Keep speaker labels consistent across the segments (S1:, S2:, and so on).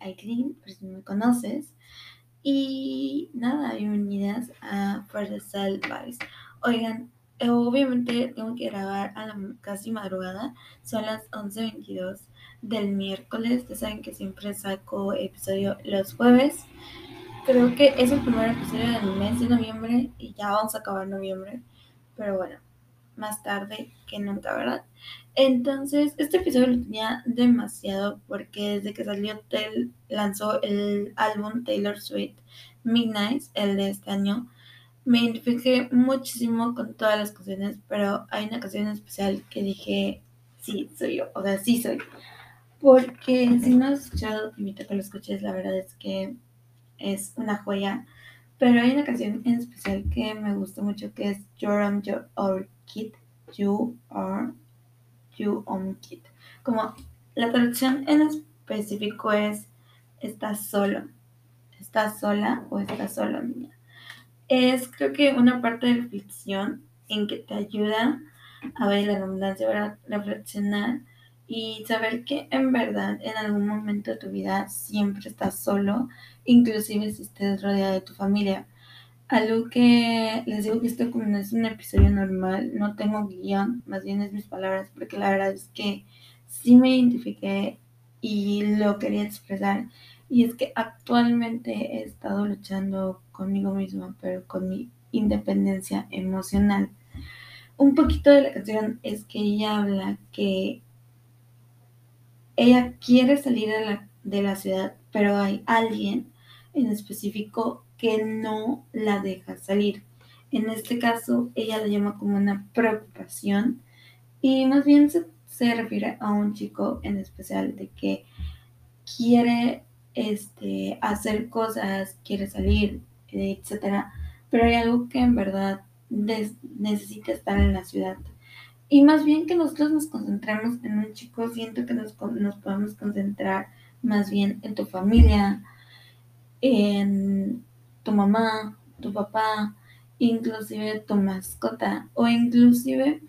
S1: el Aileen, por si no me conoces. Y nada, bienvenidas a Sal Vibes. Oigan, obviamente tengo que grabar a la casi madrugada. Son las 11.22 del miércoles. Ya saben que siempre saco episodio los jueves. Creo que es el primer episodio del mes de noviembre y ya vamos a acabar noviembre. Pero bueno, más tarde que nunca, ¿verdad? Entonces, este episodio lo tenía demasiado porque desde que salió, lanzó el álbum Taylor Swift Midnight, el de este año, me identifiqué muchísimo con todas las canciones, pero hay una canción especial que dije, sí, soy yo, o sea, sí soy. Porque si no has escuchado, te invito a que lo escuches, la verdad es que es una joya. Pero hay una canción en especial que me gusta mucho que es You're Your Our Kid, You Are You On Kid. Como la traducción en específico es estás solo, estás sola o estás solo, niña. Es creo que una parte de reflexión en que te ayuda a ver la abundancia, reflexionar y saber que en verdad en algún momento de tu vida siempre estás solo, inclusive si estés rodeada de tu familia. Algo que les digo que esto como no es un episodio normal, no tengo guion, más bien es mis palabras, porque la verdad es que sí me identifiqué y lo quería expresar. Y es que actualmente he estado luchando conmigo misma, pero con mi independencia emocional. Un poquito de la canción es que ella habla que ella quiere salir de la, de la ciudad, pero hay alguien en específico que no la deja salir. En este caso, ella la llama como una preocupación y más bien se, refiere a un chico en especial de que quiere este, hacer cosas, quiere salir, etcétera, pero hay algo que en verdad necesita estar en la ciudad. Y más bien que nosotros nos concentremos en un chico, siento que nos, nos podemos concentrar más bien en tu familia, en tu mamá, tu papá, inclusive tu mascota o inclusive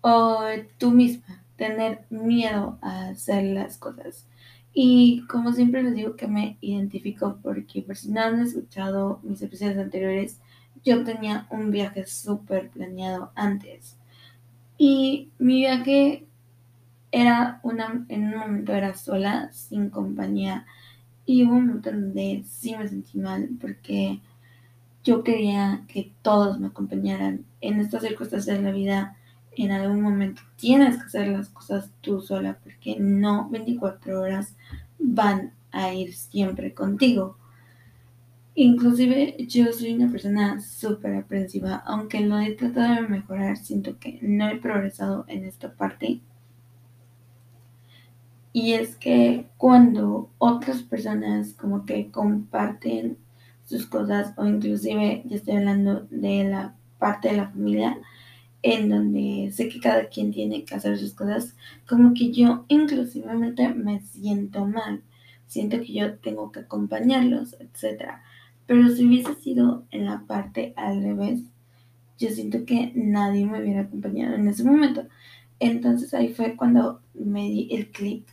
S1: o tú misma, tener miedo a hacer las cosas. Y como siempre les digo que me identifico porque por si no han escuchado mis episodios anteriores, yo tenía un viaje súper planeado antes. Y mi viaje era una, en un momento era sola, sin compañía y hubo un momento donde sí me sentí mal porque yo quería que todos me acompañaran. En estas circunstancias de la vida, en algún momento tienes que hacer las cosas tú sola porque no 24 horas van a ir siempre contigo. Inclusive yo soy una persona súper aprensiva, aunque lo he tratado de mejorar, siento que no he progresado en esta parte y es que cuando otras personas como que comparten sus cosas o inclusive ya estoy hablando de la parte de la familia en donde sé que cada quien tiene que hacer sus cosas, como que yo inclusivamente me siento mal, siento que yo tengo que acompañarlos, etc. Pero si hubiese sido en la parte al revés, yo siento que nadie me hubiera acompañado en ese momento. Entonces ahí fue cuando me di el clic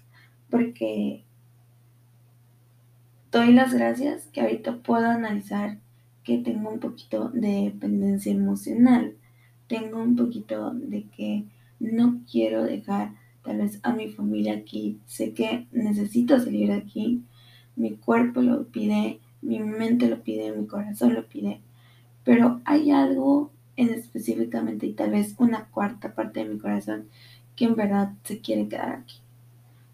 S1: porque doy las gracias que ahorita puedo analizar que tengo un poquito de dependencia emocional, tengo un poquito de que no quiero dejar tal vez a mi familia aquí, sé que necesito salir de aquí, mi cuerpo lo pide, mi mente lo pide, mi corazón lo pide, pero hay algo en específicamente y tal vez una cuarta parte de mi corazón que en verdad se quiere quedar aquí.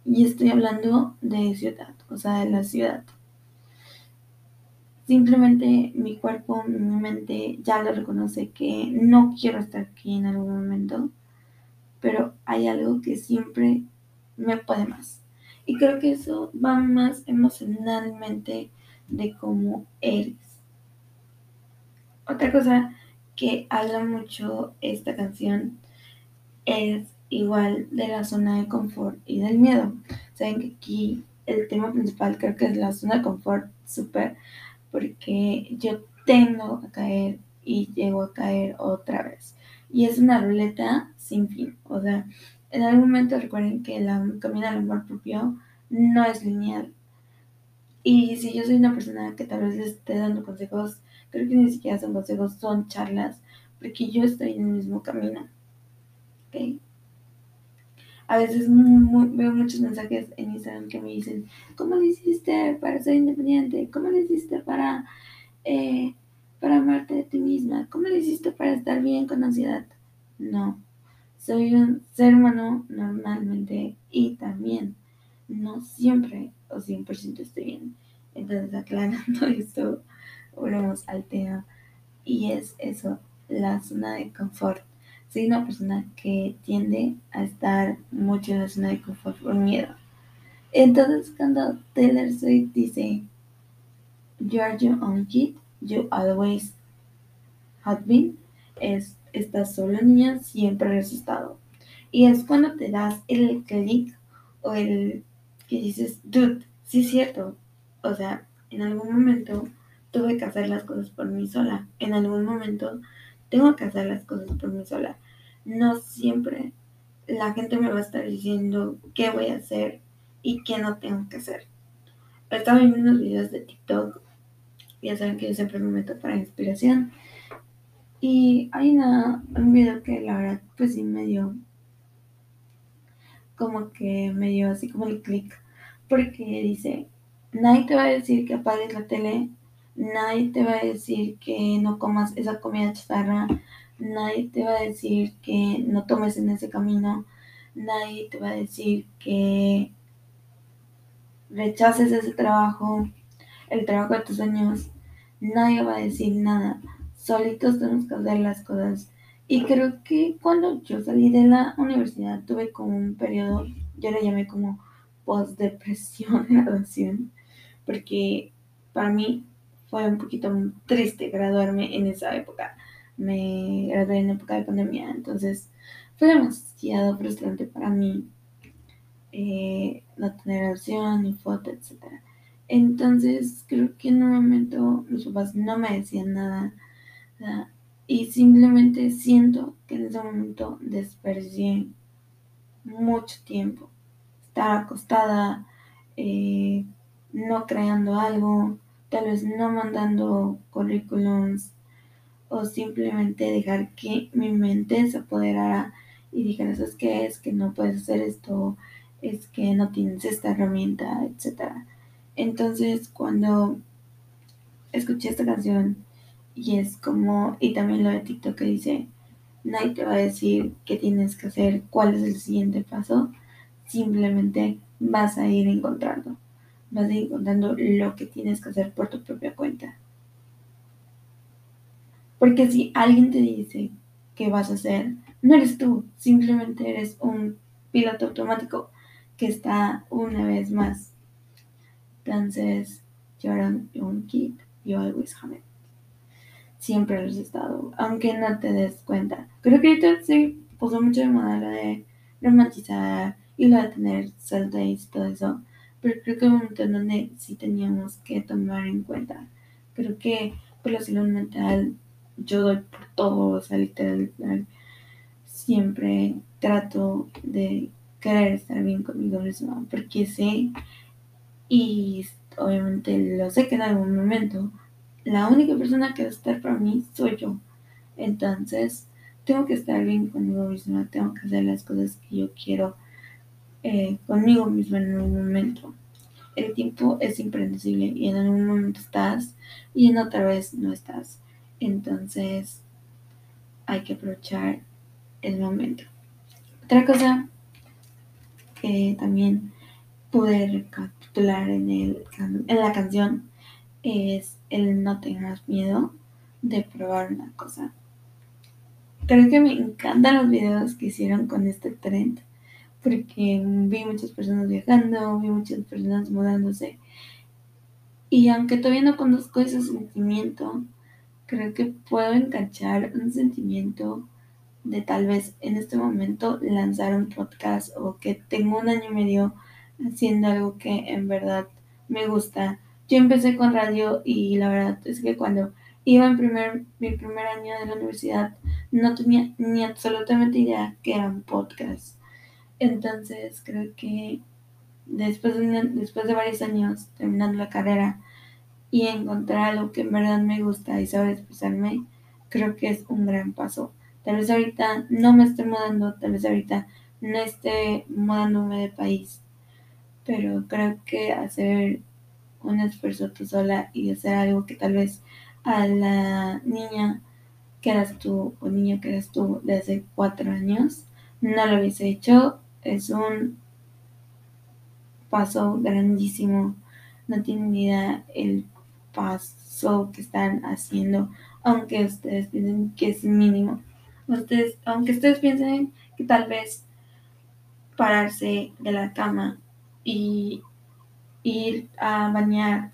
S1: Y estoy hablando de ciudad, o sea, de la ciudad. Simplemente mi cuerpo, mi mente ya lo reconoce que no quiero estar aquí en algún momento, pero hay algo que siempre me puede más. Y creo que eso va más emocionalmente de cómo eres. Otra cosa que habla mucho esta canción es igual de la zona de confort y del miedo. Saben que aquí el tema principal creo que es la zona de confort, súper, porque yo tengo a caer y llego a caer otra vez. Y es una ruleta sin fin. O sea, en algún momento recuerden que la camino al amor propio no es lineal. Y si yo soy una persona que tal vez les esté dando consejos, creo que ni siquiera son consejos, son charlas, porque yo estoy en el mismo camino. ¿Ok? A veces veo muchos mensajes en Instagram que me dicen, ¿cómo le hiciste para ser independiente? ¿Cómo le hiciste para, eh, para amarte de ti misma? ¿Cómo le hiciste para estar bien con ansiedad? No, soy un ser humano normalmente y también no siempre o 100% estoy bien. Entonces, aclarando esto, volvemos al tema. Y es eso, la zona de confort. Soy una persona que tiende a estar mucho en la zona de confort por miedo. Entonces, cuando Taylor Swift dice, You are your own kid, you always have been, es, estás solo niña, siempre has estado. Y es cuando te das el clic o el que dices, dude, sí es cierto. O sea, en algún momento tuve que hacer las cosas por mí sola. En algún momento tengo que hacer las cosas por mí sola. No siempre la gente me va a estar diciendo qué voy a hacer y qué no tengo que hacer. Estaba viendo unos videos de TikTok. Ya saben que yo siempre me meto para inspiración. Y hay una, un video que la verdad pues sí me dio como que me dio así como el clic, porque dice, nadie te va a decir que apagues la tele, nadie te va a decir que no comas esa comida chatarra, nadie te va a decir que no tomes en ese camino, nadie te va a decir que rechaces ese trabajo, el trabajo de tus sueños, nadie va a decir nada, solitos tenemos que hacer las cosas. Y creo que cuando yo salí de la universidad tuve como un periodo, yo le llamé como post-depresión, graduación, porque para mí fue un poquito triste graduarme en esa época. Me gradué en época de pandemia, entonces fue demasiado frustrante para mí eh, no tener opción ni foto, etc. Entonces creo que en un momento mis papás no me decían nada. Y simplemente siento que en ese momento desperdicié mucho tiempo. Estar acostada, eh, no creando algo, tal vez no mandando currículums o simplemente dejar que mi mente se apoderara y dijera, ¿sabes qué es? Que no puedes hacer esto, es que no tienes esta herramienta, etc. Entonces, cuando escuché esta canción, y es como, y también lo de TikTok que dice, nadie te va a decir qué tienes que hacer, cuál es el siguiente paso, simplemente vas a ir encontrando, vas a ir encontrando lo que tienes que hacer por tu propia cuenta. Porque si alguien te dice qué vas a hacer, no eres tú, simplemente eres un piloto automático que está una vez más. Entonces, you're un kid, you always have it siempre lo has estado, aunque no te des cuenta. Creo que ahorita sí puso mucho de moda la de romantizar y la de tener self y todo eso, pero creo que un momento en donde sí teníamos que tomar en cuenta. Creo que por la salud mental yo doy por todo, o sea, literal, siempre trato de querer estar bien conmigo misma, porque sé, y obviamente lo sé que en algún momento la única persona que va a estar para mí soy yo. Entonces, tengo que estar bien conmigo misma, tengo que hacer las cosas que yo quiero eh, conmigo misma en un momento. El tiempo es impredecible y en algún momento estás y en otra vez no estás. Entonces, hay que aprovechar el momento. Otra cosa que también pude recapitular en, el, en la canción es el no tengas miedo de probar una cosa. Creo que me encantan los videos que hicieron con este trend porque vi muchas personas viajando, vi muchas personas mudándose y aunque todavía no conozco ese sentimiento, creo que puedo enganchar un sentimiento de tal vez en este momento lanzar un podcast o que tengo un año y medio haciendo algo que en verdad me gusta yo empecé con radio y la verdad es que cuando iba en primer, mi primer año de la universidad no tenía ni absolutamente idea que era un podcast. Entonces creo que después de, después de varios años terminando la carrera y encontrar algo que en verdad me gusta y saber expresarme, creo que es un gran paso. Tal vez ahorita no me esté mudando, tal vez ahorita no esté mudándome de país, pero creo que hacer un esfuerzo tú sola y hacer algo que tal vez a la niña que eras tú o niño que eras tú de hace cuatro años no lo hubiese hecho, es un paso grandísimo. No tienen idea el paso que están haciendo, aunque ustedes piensen que es mínimo. Ustedes, aunque ustedes piensen que tal vez pararse de la cama y ir a bañar,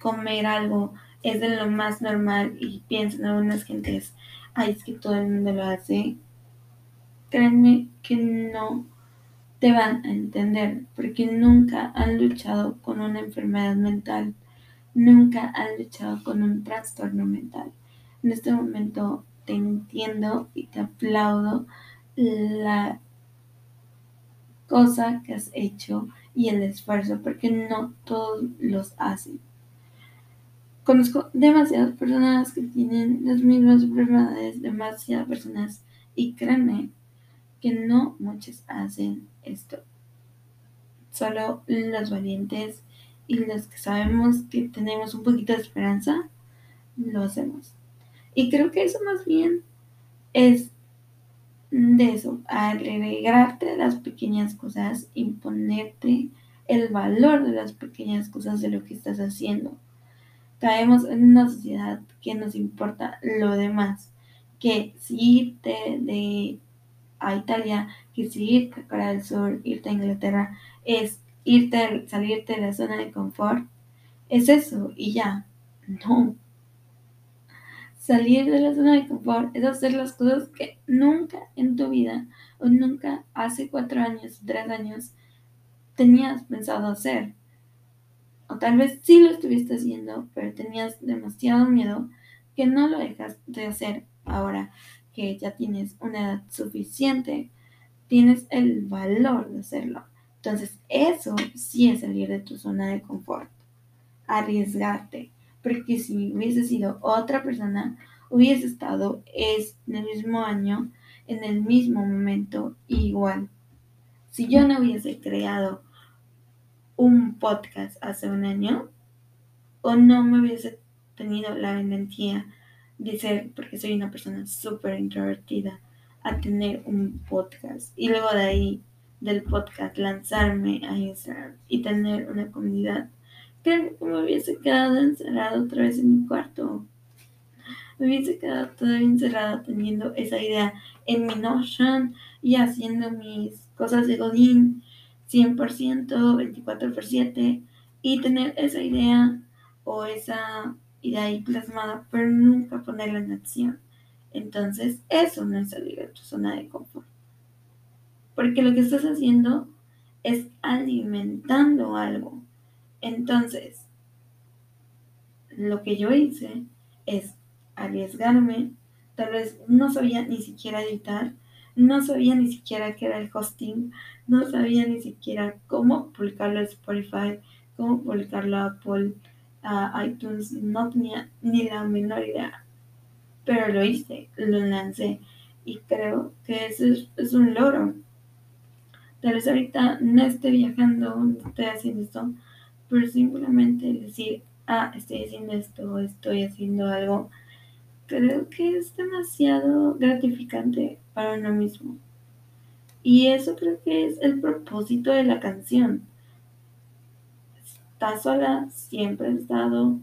S1: comer algo, es de lo más normal y piensan algunas gentes, ay, es que todo el mundo lo hace. Créanme que no te van a entender porque nunca han luchado con una enfermedad mental, nunca han luchado con un trastorno mental. En este momento te entiendo y te aplaudo la cosa que has hecho y el esfuerzo, porque no todos los hacen. Conozco demasiadas personas que tienen las mismas enfermedades, demasiadas personas, y créanme que no muchos hacen esto. Solo los valientes y los que sabemos que tenemos un poquito de esperanza, lo hacemos. Y creo que eso más bien es de eso, alegrarte las pequeñas cosas, imponerte el valor de las pequeñas cosas de lo que estás haciendo. Caemos en una sociedad que nos importa lo demás, que si irte de a Italia, que si irte a Corea del Sur, irte a Inglaterra, es irte, salirte de la zona de confort, es eso y ya. No, Salir de la zona de confort es hacer las cosas que nunca en tu vida o nunca hace cuatro años, tres años tenías pensado hacer. O tal vez sí lo estuviste haciendo, pero tenías demasiado miedo que no lo dejas de hacer ahora que ya tienes una edad suficiente. Tienes el valor de hacerlo. Entonces, eso sí es salir de tu zona de confort. Arriesgarte porque si hubiese sido otra persona, hubiese estado es, en el mismo año, en el mismo momento, igual. Si yo no hubiese creado un podcast hace un año, o no me hubiese tenido la valentía de ser, porque soy una persona súper introvertida, a tener un podcast. Y luego de ahí, del podcast, lanzarme a Instagram y tener una comunidad Creo que me hubiese quedado encerrado otra vez en mi cuarto. Me hubiese quedado todavía encerrado teniendo esa idea en mi Notion y haciendo mis cosas de Godín 100%, 24 por 7 y tener esa idea o esa idea ahí plasmada, pero nunca ponerla en acción. Entonces, eso no es salir de tu zona de confort. Porque lo que estás haciendo es alimentando algo. Entonces, lo que yo hice es arriesgarme, tal vez no sabía ni siquiera editar, no sabía ni siquiera qué era el hosting, no sabía ni siquiera cómo publicarlo a Spotify, cómo publicarlo a Apple, a iTunes, no tenía ni la menor idea. Pero lo hice, lo lancé y creo que eso es, un logro. Tal vez ahorita no esté viajando, no esté haciendo esto, pero simplemente decir, ah, estoy haciendo esto, estoy haciendo algo, creo que es demasiado gratificante para uno mismo. Y eso creo que es el propósito de la canción. Estás sola, siempre has estado,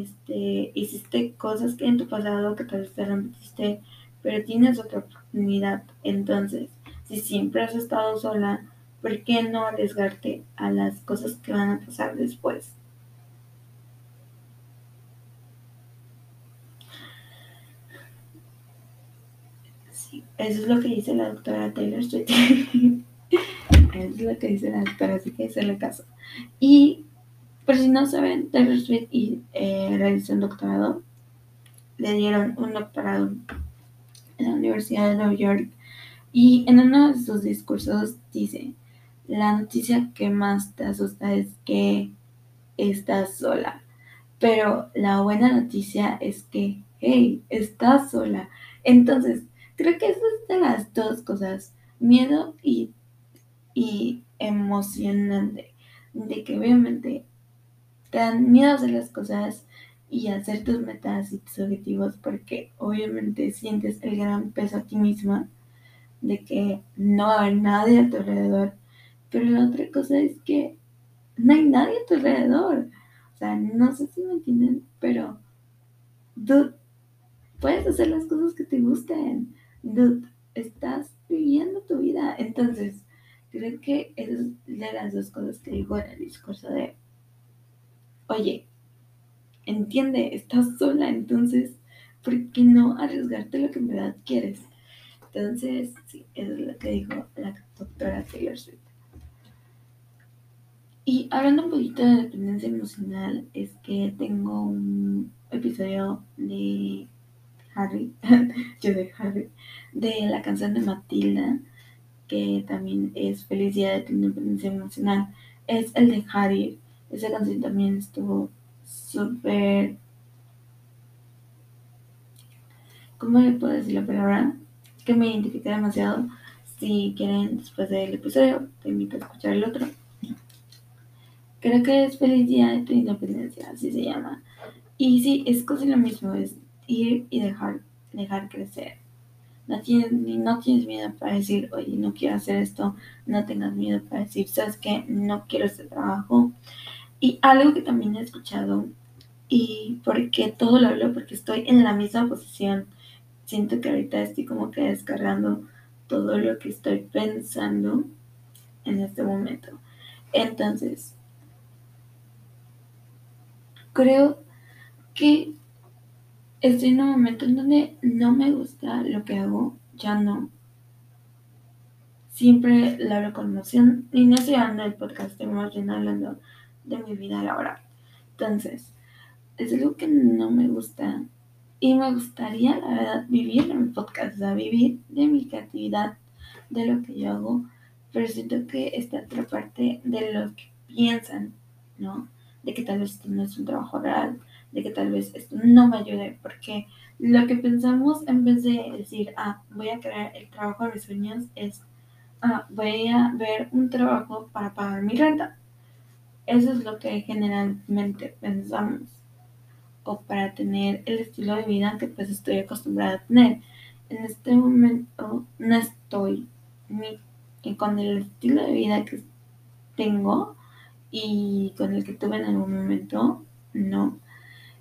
S1: este, hiciste cosas que en tu pasado que tal vez te repetiste, pero tienes otra oportunidad. Entonces, si siempre has estado sola, ¿por qué no arriesgarte a las cosas que van a pasar después? Sí, eso es lo que dice la doctora Taylor Swift. eso es lo que dice la doctora, así que se le caso. Y por si no saben, Taylor Swift y, eh, realizó un doctorado. Le dieron un doctorado en la Universidad de Nueva York Y en uno de sus discursos dice, la noticia que más te asusta es que estás sola. Pero la buena noticia es que, hey, estás sola. Entonces, creo que esas son las dos cosas, miedo y, y emocionante. De que obviamente te dan miedo a hacer las cosas y hacer tus metas y tus objetivos porque obviamente sientes el gran peso a ti misma de que no va a haber nadie a tu alrededor. Pero la otra cosa es que no hay nadie a tu alrededor. O sea, no sé si me entienden, pero dude, puedes hacer las cosas que te gusten. Dude, estás viviendo tu vida. Entonces, creo que es de las dos cosas que digo en el discurso de, oye, entiende, estás sola, entonces, ¿por qué no arriesgarte lo que en verdad quieres? Entonces, sí, eso es lo que dijo la doctora Taylor Swift. Y hablando un poquito de dependencia emocional, es que tengo un episodio de Harry, yo de Harry, de la canción de Matilda, que también es Feliz Día de tu Independencia Emocional. Es el de Harry. Esa canción también estuvo súper... ¿Cómo le puedo decir la palabra? Que me identifica demasiado. Si quieren, después del episodio, te invito a escuchar el otro. Creo que es Feliz Día de tu Independencia, así se llama. Y sí, es casi lo mismo, es ir y dejar, dejar crecer. No tienes, no tienes miedo para decir, oye, no quiero hacer esto. No tengas miedo para decir, sabes que no quiero este trabajo. Y algo que también he escuchado, y porque todo lo hablo, porque estoy en la misma posición. Siento que ahorita estoy como que descargando todo lo que estoy pensando en este momento. Entonces, creo que estoy en un momento en donde no me gusta lo que hago, ya no. Siempre lo hablo con emoción y no estoy hablando del podcast, estoy más bien hablando de mi vida laboral. Entonces, es algo que no me gusta y me gustaría, la verdad, vivir en mi podcast, o sea, vivir de mi creatividad, de lo que yo hago, pero siento que esta otra parte de lo que piensan, ¿no? De que tal vez esto no es un trabajo real, de que tal vez esto no me ayude, porque lo que pensamos en vez de decir, ah, voy a crear el trabajo de mis sueños, es, ah, voy a ver un trabajo para pagar mi renta. Eso es lo que generalmente pensamos. O para tener el estilo de vida que pues estoy acostumbrada a tener. En este momento no estoy ni con el estilo de vida que tengo y con el que tuve en algún momento, no.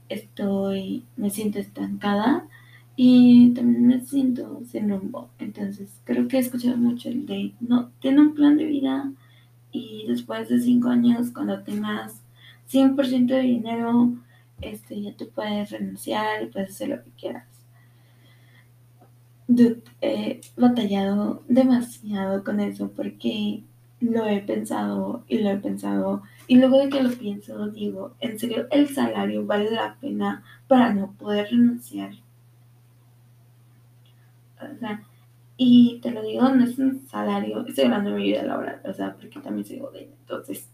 S1: Estoy, me siento estancada y también me siento sin rumbo. Entonces, creo que he escuchado mucho el de, no, tiene un plan de vida y después de cinco años, cuando tengas 100% de dinero, este, ya tú puedes renunciar y puedes hacer lo que quieras. he batallado demasiado con eso porque lo he pensado y lo he pensado y luego de que lo pienso digo, ¿en serio el salario vale la pena para no poder renunciar? O sea, y te lo digo, no es un salario, estoy hablando de mi vida laboral, o sea, porque también soy godín, entonces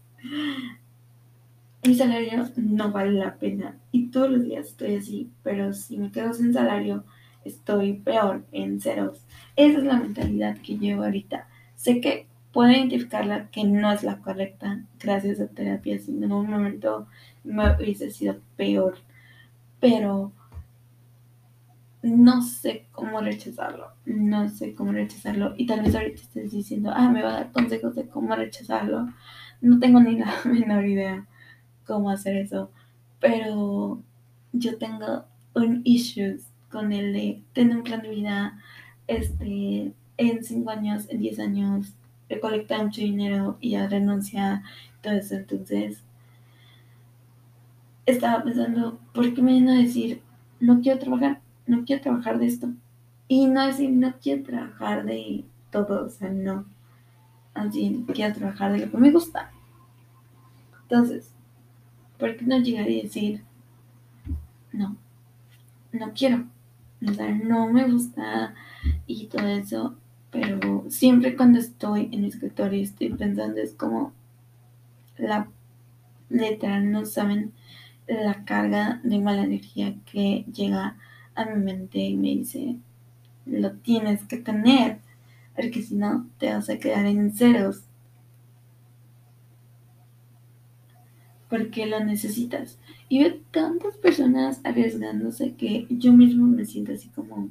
S1: mi salario no vale la pena y todos los días estoy así, pero si me quedo sin salario estoy peor en ceros. Esa es la mentalidad que llevo ahorita. Sé que puedo identificarla que no es la correcta gracias a terapia, si en un momento me hubiese sido peor, pero no sé cómo rechazarlo, no sé cómo rechazarlo. Y tal vez ahorita estés diciendo, ah, me va a dar consejos de cómo rechazarlo, no tengo ni la menor idea cómo hacer eso, pero yo tengo un issue con el de tener un plan de vida, este, en 5 años, en 10 años, recolectar mucho dinero y ya renuncia, todo eso, entonces estaba pensando, ¿por qué me viene a decir, no quiero trabajar? No quiero trabajar de esto. Y no decir, no quiero trabajar de todo, o sea, no. Así, quiero trabajar de lo que me gusta. Entonces, ¿por qué no llegar y decir, no, no quiero? O sea, no me gusta y todo eso. pero siempre cuando estoy en mi escritorio estoy pensando, es como la letra, no saben la carga de mala energía que llega a mi mente y me dice, lo tienes que tener, porque si no te vas a quedar en ceros. Porque lo necesitas. Y veo tantas personas arriesgándose que yo mismo me siento así como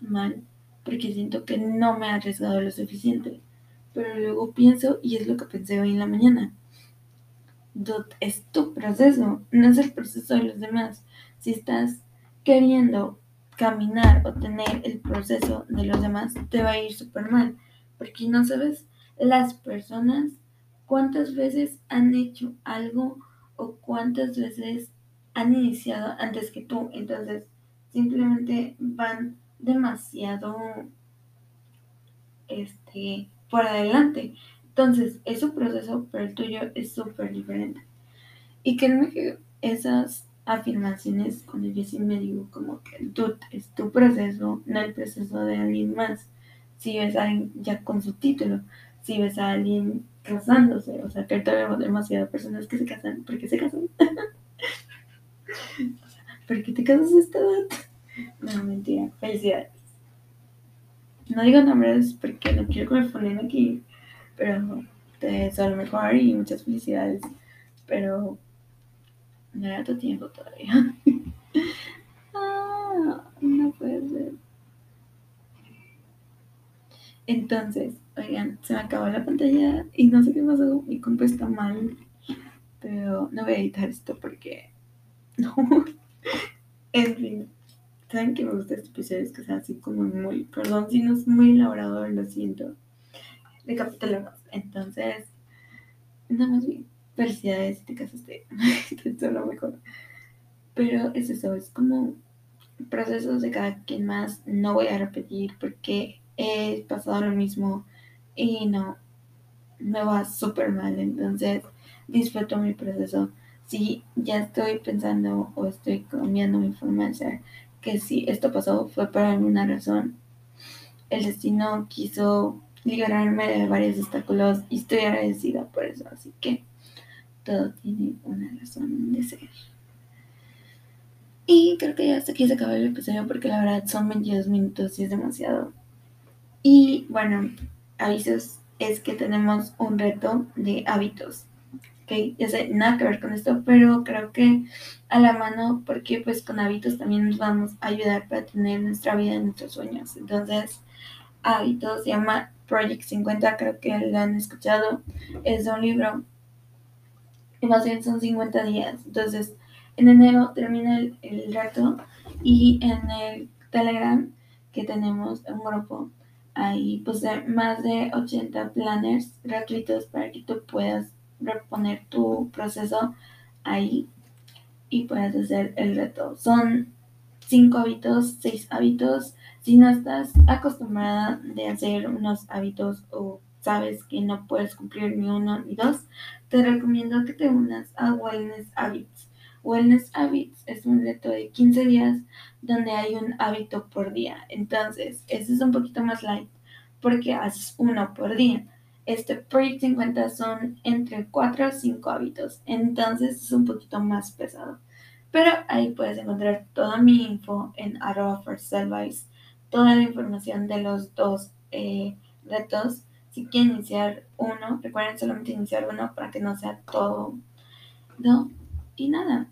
S1: mal, porque siento que no me he arriesgado lo suficiente. Pero luego pienso, y es lo que pensé hoy en la mañana, es tu proceso, no es el proceso de los demás. Si estás queriendo caminar o tener el proceso de los demás, te va a ir súper mal, porque no sabes las personas cuántas veces han hecho algo o cuántas veces han iniciado antes que tú. Entonces, simplemente van demasiado este, por adelante. Entonces, es su proceso, pero el tuyo es súper diferente. Y créeme que esas afirmaciones, cuando yo sí me digo como que tú es tu proceso, no el proceso de alguien más. Si ves a alguien ya con su título, si ves a alguien casándose, o sea, que ahorita vemos demasiadas personas que se casan, ¿por qué se casan? ¿por qué te casas a esta edad? No, mentira, felicidades. No digo nombres porque no quiero que me ponen aquí, pero te deseo lo mejor y muchas felicidades. Pero no era tu tiempo todavía. ah, no puede ser. Entonces, oigan, se me acabó la pantalla y no sé qué pasó. Mi compu está mal. Pero no voy a editar esto porque. No. en fin. Saben que me gusta este episodio, que sea así como muy. Perdón si no es muy elaborado, lo siento. Recapitulemos. Entonces, nada más bien. Felicidades si te casaste. Mejor. Pero es eso, es como procesos de cada quien más. No voy a repetir porque he pasado lo mismo y no, me va súper mal. Entonces, disfruto mi proceso. Si ya estoy pensando o estoy cambiando mi forma de que si esto pasó fue por alguna razón. El destino quiso liberarme de varios obstáculos y estoy agradecida por eso. Así que todo tiene una razón de ser. Y creo que ya hasta aquí se acaba el episodio porque la verdad son 22 minutos y es demasiado. Y bueno, avisos es que tenemos un reto de hábitos. Ok, ya sé, nada que ver con esto, pero creo que a la mano porque pues con hábitos también nos vamos a ayudar para tener nuestra vida y nuestros sueños. Entonces, hábitos se llama Project 50, creo que lo han escuchado. Es un libro y más bien son 50 días. Entonces, en enero termina el, el reto y en el Telegram que tenemos un grupo hay pues más de 80 planners gratuitos para que tú puedas reponer tu proceso ahí y puedas hacer el reto. Son 5 hábitos, 6 hábitos. Si no estás acostumbrada de hacer unos hábitos o sabes que no puedes cumplir ni uno ni dos, te recomiendo que te unas a Wellness Habits. Wellness Habits es un reto de 15 días donde hay un hábito por día. Entonces, ese es un poquito más light porque haces uno por día. Este Project 50 son entre 4 o 5 hábitos, entonces es un poquito más pesado. Pero ahí puedes encontrar toda mi info en arroba toda la información de los dos eh, retos si quieren iniciar uno, recuerden solamente iniciar uno para que no sea todo, ¿no? Y nada,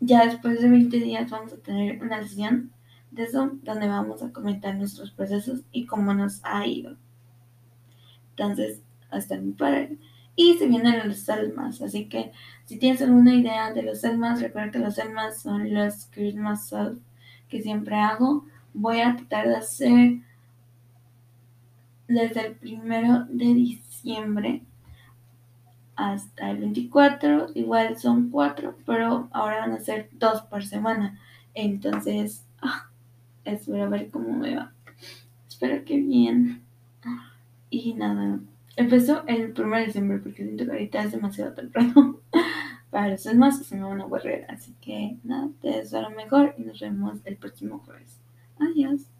S1: ya después de 20 días vamos a tener una sesión de Zoom donde vamos a comentar nuestros procesos y cómo nos ha ido. Entonces, hasta mi padre. Y se vienen los almas, así que si tienes alguna idea de los almas, recuerda que los almas son los Christmas Self que siempre hago. Voy a tratar de hacer desde el primero de diciembre hasta el 24, igual son cuatro, pero ahora van a ser dos por semana. Entonces, ah, espero ver cómo me va. Espero que bien. Y nada, empezó el 1 de diciembre porque siento que ahorita es demasiado temprano para los demás se me van a borrar. Así que nada, te deseo lo mejor y nos vemos el próximo jueves. Adiós.